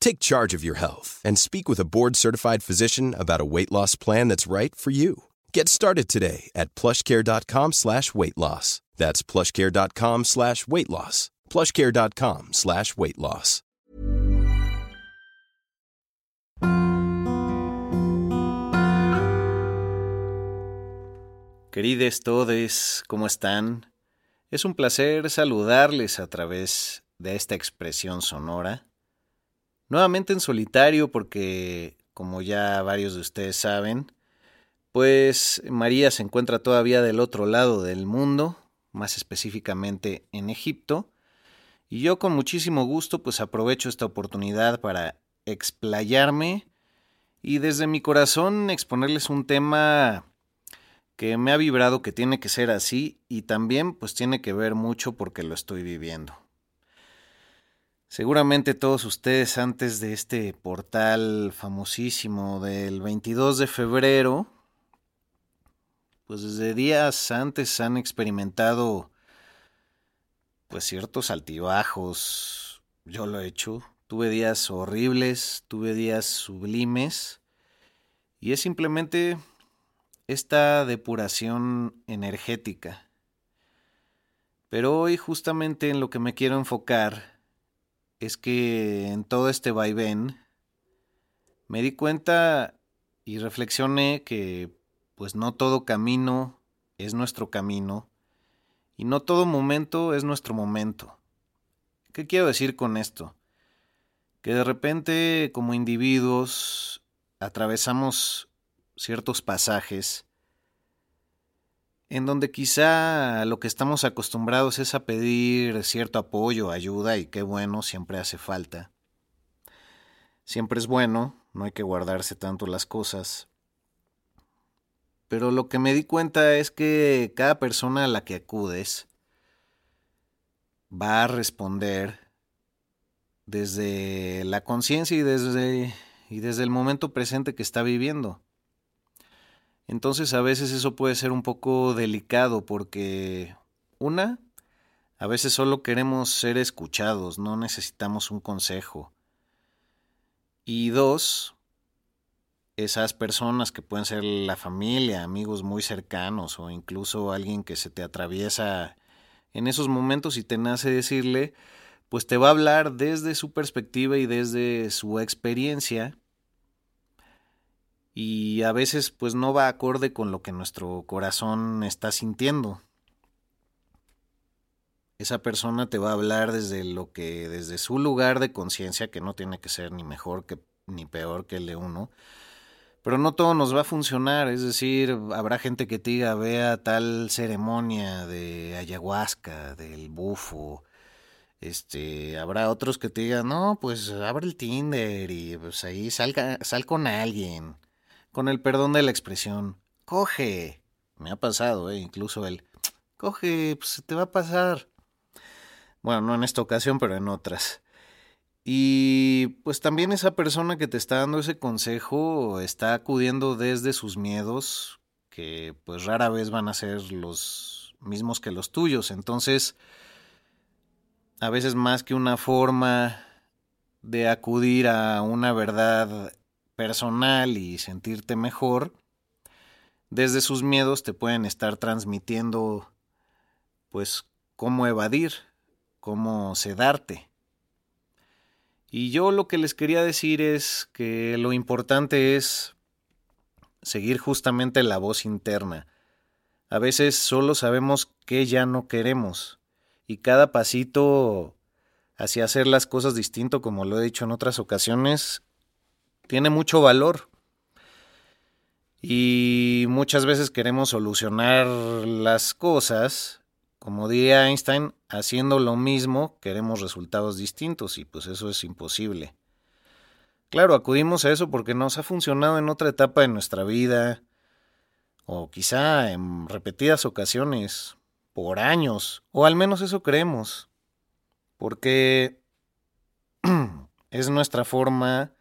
Take charge of your health and speak with a board-certified physician about a weight loss plan that's right for you. Get started today at plushcare.com slash weight loss. That's plushcare.com slash weight loss. plushcare.com slash weight loss. Queridos todes, ¿cómo están? Es un placer saludarles a través de esta expresión sonora. Nuevamente en solitario porque, como ya varios de ustedes saben, pues María se encuentra todavía del otro lado del mundo, más específicamente en Egipto, y yo con muchísimo gusto pues aprovecho esta oportunidad para explayarme y desde mi corazón exponerles un tema que me ha vibrado que tiene que ser así y también pues tiene que ver mucho porque lo estoy viviendo. Seguramente todos ustedes antes de este portal famosísimo del 22 de febrero, pues desde días antes han experimentado pues ciertos altibajos. Yo lo he hecho. Tuve días horribles, tuve días sublimes y es simplemente esta depuración energética. Pero hoy justamente en lo que me quiero enfocar es que en todo este vaivén me di cuenta y reflexioné que pues no todo camino es nuestro camino y no todo momento es nuestro momento. ¿Qué quiero decir con esto? Que de repente como individuos atravesamos ciertos pasajes en donde quizá lo que estamos acostumbrados es a pedir cierto apoyo, ayuda, y qué bueno, siempre hace falta. Siempre es bueno, no hay que guardarse tanto las cosas. Pero lo que me di cuenta es que cada persona a la que acudes va a responder desde la conciencia y desde, y desde el momento presente que está viviendo. Entonces a veces eso puede ser un poco delicado porque, una, a veces solo queremos ser escuchados, no necesitamos un consejo. Y dos, esas personas que pueden ser la familia, amigos muy cercanos o incluso alguien que se te atraviesa en esos momentos y te nace decirle, pues te va a hablar desde su perspectiva y desde su experiencia y a veces pues no va acorde con lo que nuestro corazón está sintiendo. Esa persona te va a hablar desde lo que desde su lugar de conciencia que no tiene que ser ni mejor que ni peor que el de uno. Pero no todo nos va a funcionar, es decir, habrá gente que te diga, vea tal ceremonia de ayahuasca, del bufo, este, habrá otros que te digan, no, pues abre el Tinder y pues ahí salga, sal con alguien con el perdón de la expresión, coge. Me ha pasado, ¿eh? incluso el, coge, pues se te va a pasar. Bueno, no en esta ocasión, pero en otras. Y pues también esa persona que te está dando ese consejo está acudiendo desde sus miedos, que pues rara vez van a ser los mismos que los tuyos. Entonces, a veces más que una forma de acudir a una verdad personal y sentirte mejor, desde sus miedos te pueden estar transmitiendo pues cómo evadir, cómo sedarte. Y yo lo que les quería decir es que lo importante es seguir justamente la voz interna. A veces solo sabemos que ya no queremos y cada pasito hacia hacer las cosas distinto, como lo he dicho en otras ocasiones, tiene mucho valor. Y muchas veces queremos solucionar las cosas, como diría Einstein, haciendo lo mismo queremos resultados distintos y pues eso es imposible. Claro, acudimos a eso porque nos ha funcionado en otra etapa de nuestra vida, o quizá en repetidas ocasiones, por años, o al menos eso creemos, porque es nuestra forma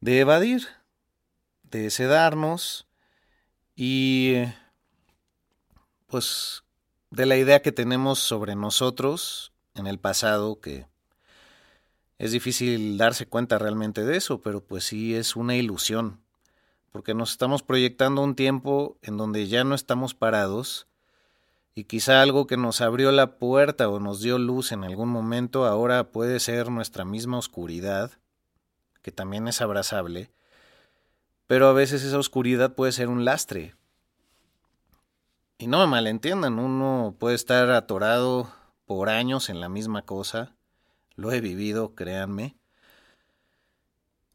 de evadir, de sedarnos y pues de la idea que tenemos sobre nosotros en el pasado que es difícil darse cuenta realmente de eso, pero pues sí es una ilusión, porque nos estamos proyectando un tiempo en donde ya no estamos parados y quizá algo que nos abrió la puerta o nos dio luz en algún momento ahora puede ser nuestra misma oscuridad, que también es abrazable, pero a veces esa oscuridad puede ser un lastre. Y no me malentiendan, uno puede estar atorado por años en la misma cosa, lo he vivido, créanme.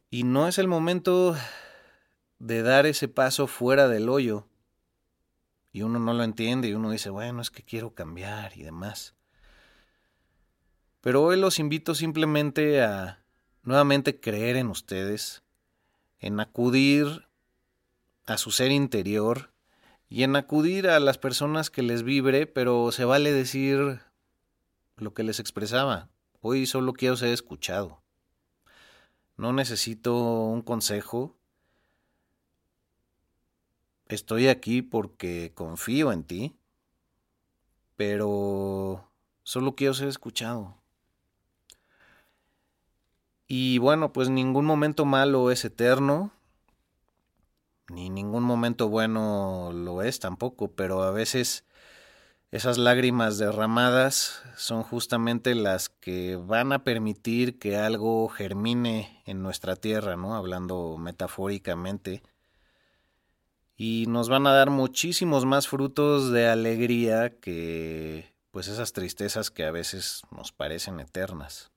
Y no es el momento de dar ese paso fuera del hoyo. Y uno no lo entiende y uno dice, bueno, es que quiero cambiar y demás. Pero hoy los invito simplemente a nuevamente creer en ustedes, en acudir a su ser interior y en acudir a las personas que les vibre, pero se vale decir lo que les expresaba. Hoy solo quiero ser escuchado. No necesito un consejo. Estoy aquí porque confío en ti, pero solo quiero ser escuchado. Y bueno, pues ningún momento malo es eterno, ni ningún momento bueno lo es tampoco, pero a veces esas lágrimas derramadas son justamente las que van a permitir que algo germine en nuestra tierra, ¿no? Hablando metafóricamente. Y nos van a dar muchísimos más frutos de alegría que pues esas tristezas que a veces nos parecen eternas.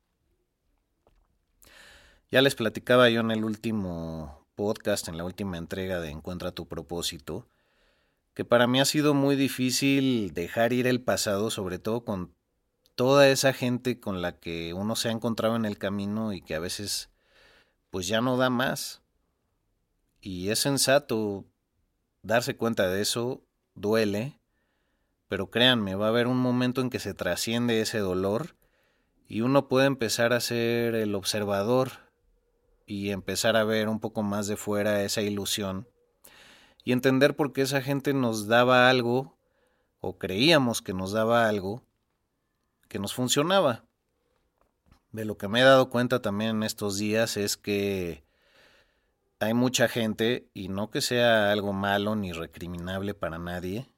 Ya les platicaba yo en el último podcast, en la última entrega de Encuentra tu propósito, que para mí ha sido muy difícil dejar ir el pasado, sobre todo con toda esa gente con la que uno se ha encontrado en el camino y que a veces pues ya no da más. Y es sensato darse cuenta de eso, duele, pero créanme, va a haber un momento en que se trasciende ese dolor y uno puede empezar a ser el observador y empezar a ver un poco más de fuera esa ilusión y entender por qué esa gente nos daba algo, o creíamos que nos daba algo, que nos funcionaba. De lo que me he dado cuenta también en estos días es que hay mucha gente, y no que sea algo malo ni recriminable para nadie,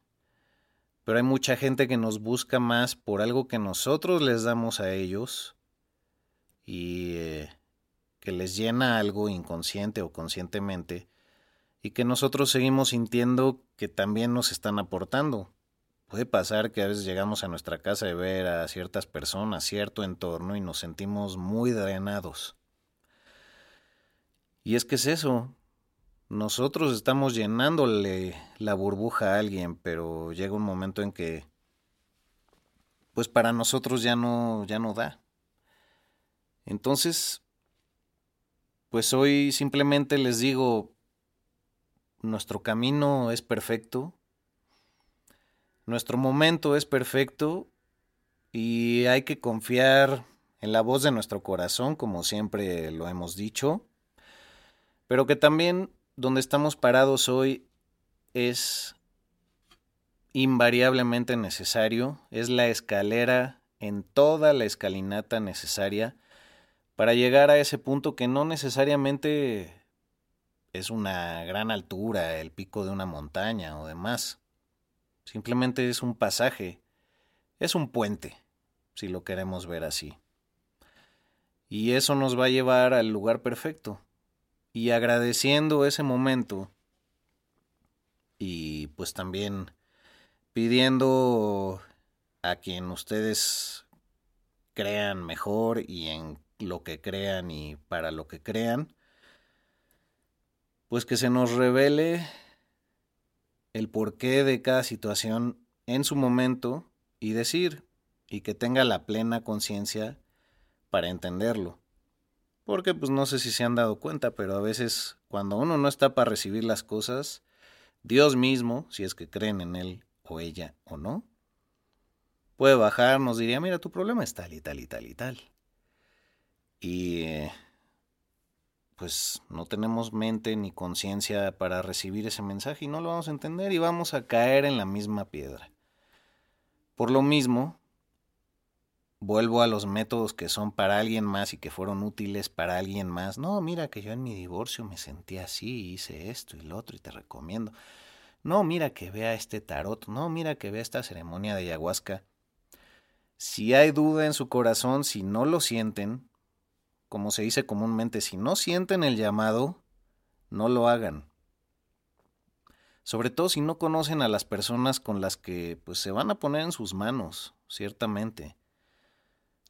pero hay mucha gente que nos busca más por algo que nosotros les damos a ellos y eh, que les llena algo inconsciente o conscientemente y que nosotros seguimos sintiendo que también nos están aportando. Puede pasar que a veces llegamos a nuestra casa de ver a ciertas personas, cierto entorno y nos sentimos muy drenados. Y es que es eso. Nosotros estamos llenándole la burbuja a alguien, pero llega un momento en que pues para nosotros ya no ya no da. Entonces pues hoy simplemente les digo, nuestro camino es perfecto, nuestro momento es perfecto y hay que confiar en la voz de nuestro corazón, como siempre lo hemos dicho, pero que también donde estamos parados hoy es invariablemente necesario, es la escalera en toda la escalinata necesaria para llegar a ese punto que no necesariamente es una gran altura, el pico de una montaña o demás. Simplemente es un pasaje, es un puente, si lo queremos ver así. Y eso nos va a llevar al lugar perfecto. Y agradeciendo ese momento y pues también pidiendo a quien ustedes crean mejor y en lo que crean y para lo que crean, pues que se nos revele el porqué de cada situación en su momento y decir, y que tenga la plena conciencia para entenderlo. Porque pues no sé si se han dado cuenta, pero a veces cuando uno no está para recibir las cosas, Dios mismo, si es que creen en él o ella o no, puede bajar, nos diría, mira, tu problema es tal y tal y tal y tal. Y eh, pues no tenemos mente ni conciencia para recibir ese mensaje y no lo vamos a entender y vamos a caer en la misma piedra. Por lo mismo, vuelvo a los métodos que son para alguien más y que fueron útiles para alguien más. No, mira que yo en mi divorcio me sentí así, hice esto y lo otro y te recomiendo. No, mira que vea este tarot. No, mira que vea esta ceremonia de ayahuasca. Si hay duda en su corazón, si no lo sienten, como se dice comúnmente, si no sienten el llamado, no lo hagan. Sobre todo si no conocen a las personas con las que pues se van a poner en sus manos, ciertamente.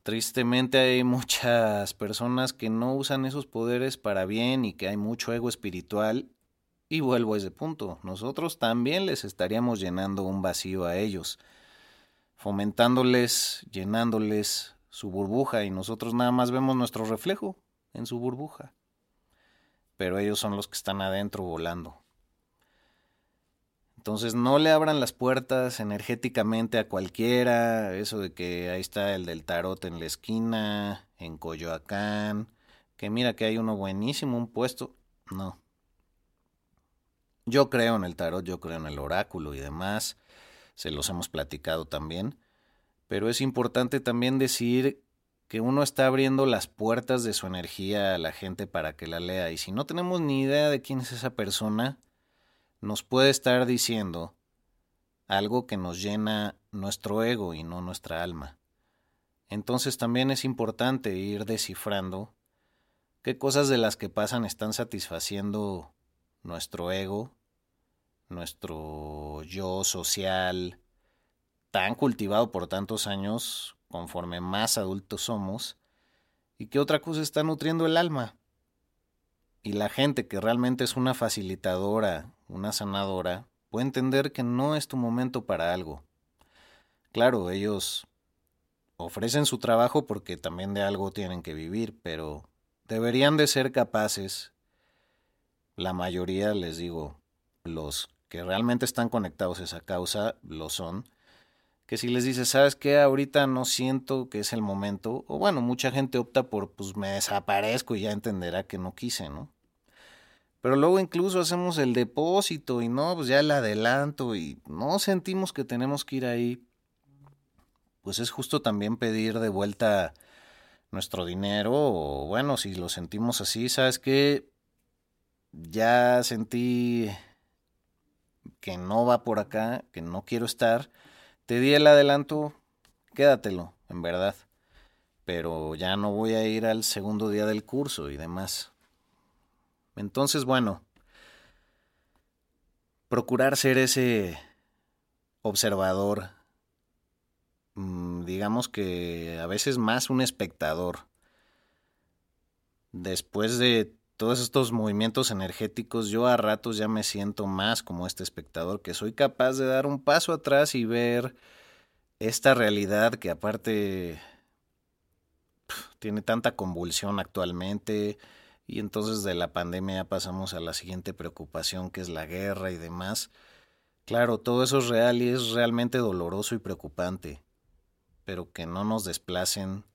Tristemente hay muchas personas que no usan esos poderes para bien y que hay mucho ego espiritual. Y vuelvo a ese punto, nosotros también les estaríamos llenando un vacío a ellos, fomentándoles, llenándoles su burbuja y nosotros nada más vemos nuestro reflejo en su burbuja. Pero ellos son los que están adentro volando. Entonces no le abran las puertas energéticamente a cualquiera, eso de que ahí está el del tarot en la esquina, en Coyoacán, que mira que hay uno buenísimo, un puesto. No. Yo creo en el tarot, yo creo en el oráculo y demás, se los hemos platicado también pero es importante también decir que uno está abriendo las puertas de su energía a la gente para que la lea y si no tenemos ni idea de quién es esa persona, nos puede estar diciendo algo que nos llena nuestro ego y no nuestra alma. Entonces también es importante ir descifrando qué cosas de las que pasan están satisfaciendo nuestro ego, nuestro yo social, tan cultivado por tantos años, conforme más adultos somos, y que otra cosa está nutriendo el alma. Y la gente que realmente es una facilitadora, una sanadora, puede entender que no es tu momento para algo. Claro, ellos ofrecen su trabajo porque también de algo tienen que vivir, pero deberían de ser capaces, la mayoría les digo, los que realmente están conectados a esa causa lo son, que si les dices, ¿sabes qué? Ahorita no siento que es el momento, o bueno, mucha gente opta por, pues me desaparezco y ya entenderá que no quise, ¿no? Pero luego incluso hacemos el depósito y no, pues ya el adelanto y no sentimos que tenemos que ir ahí. Pues es justo también pedir de vuelta nuestro dinero o bueno, si lo sentimos así, ¿sabes qué? Ya sentí que no va por acá, que no quiero estar te di el adelanto, quédatelo, en verdad. Pero ya no voy a ir al segundo día del curso y demás. Entonces, bueno, procurar ser ese observador, mm, digamos que a veces más un espectador. Después de todos estos movimientos energéticos, yo a ratos ya me siento más como este espectador, que soy capaz de dar un paso atrás y ver esta realidad que aparte tiene tanta convulsión actualmente y entonces de la pandemia pasamos a la siguiente preocupación que es la guerra y demás. Claro, todo eso es real y es realmente doloroso y preocupante, pero que no nos desplacen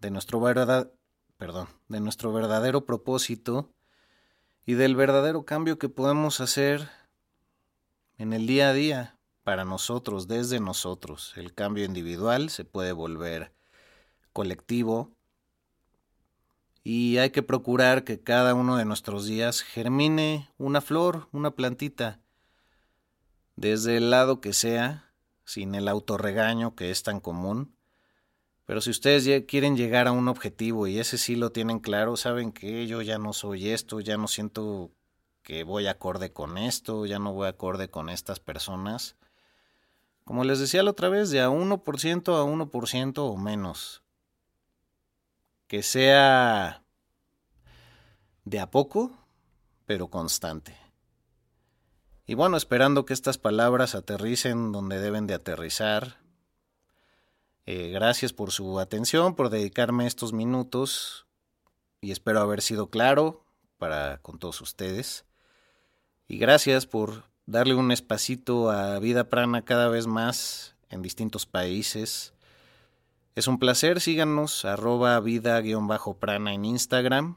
de nuestro verdad, perdón, de nuestro verdadero propósito y del verdadero cambio que podemos hacer en el día a día, para nosotros, desde nosotros. El cambio individual se puede volver colectivo y hay que procurar que cada uno de nuestros días germine una flor, una plantita, desde el lado que sea, sin el autorregaño que es tan común. Pero si ustedes quieren llegar a un objetivo y ese sí lo tienen claro, saben que yo ya no soy esto, ya no siento que voy acorde con esto, ya no voy acorde con estas personas. Como les decía la otra vez, de a 1% a 1% o menos que sea de a poco, pero constante. Y bueno, esperando que estas palabras aterricen donde deben de aterrizar. Eh, gracias por su atención, por dedicarme estos minutos y espero haber sido claro para con todos ustedes. Y gracias por darle un espacito a Vida Prana cada vez más en distintos países es un placer, síganos, arroba vida-prana en Instagram,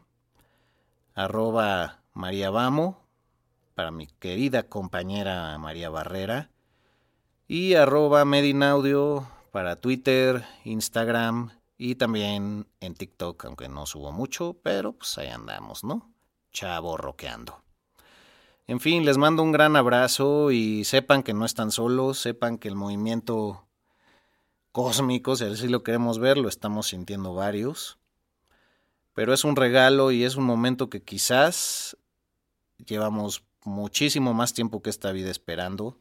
arroba María Vamo, para mi querida compañera María Barrera, y arroba Medinaudio para Twitter, Instagram y también en TikTok, aunque no subo mucho, pero pues ahí andamos, ¿no? Chavo roqueando. En fin, les mando un gran abrazo y sepan que no están solos, sepan que el movimiento cósmicos, si así lo queremos ver, lo estamos sintiendo varios. Pero es un regalo y es un momento que quizás llevamos muchísimo más tiempo que esta vida esperando,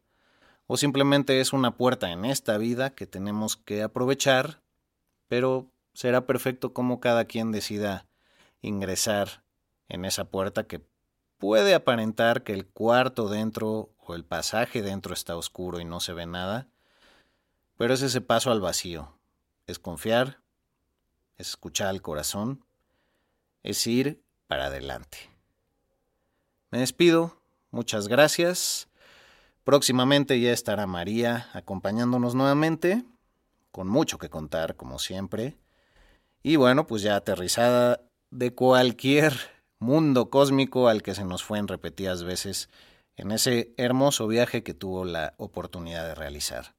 o simplemente es una puerta en esta vida que tenemos que aprovechar, pero será perfecto como cada quien decida ingresar en esa puerta que puede aparentar que el cuarto dentro o el pasaje dentro está oscuro y no se ve nada, pero es ese paso al vacío. Es confiar, es escuchar al corazón, es ir para adelante. Me despido, muchas gracias. Próximamente ya estará María acompañándonos nuevamente, con mucho que contar, como siempre. Y bueno, pues ya aterrizada de cualquier mundo cósmico al que se nos fue en repetidas veces en ese hermoso viaje que tuvo la oportunidad de realizar.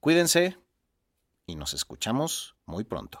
Cuídense y nos escuchamos muy pronto.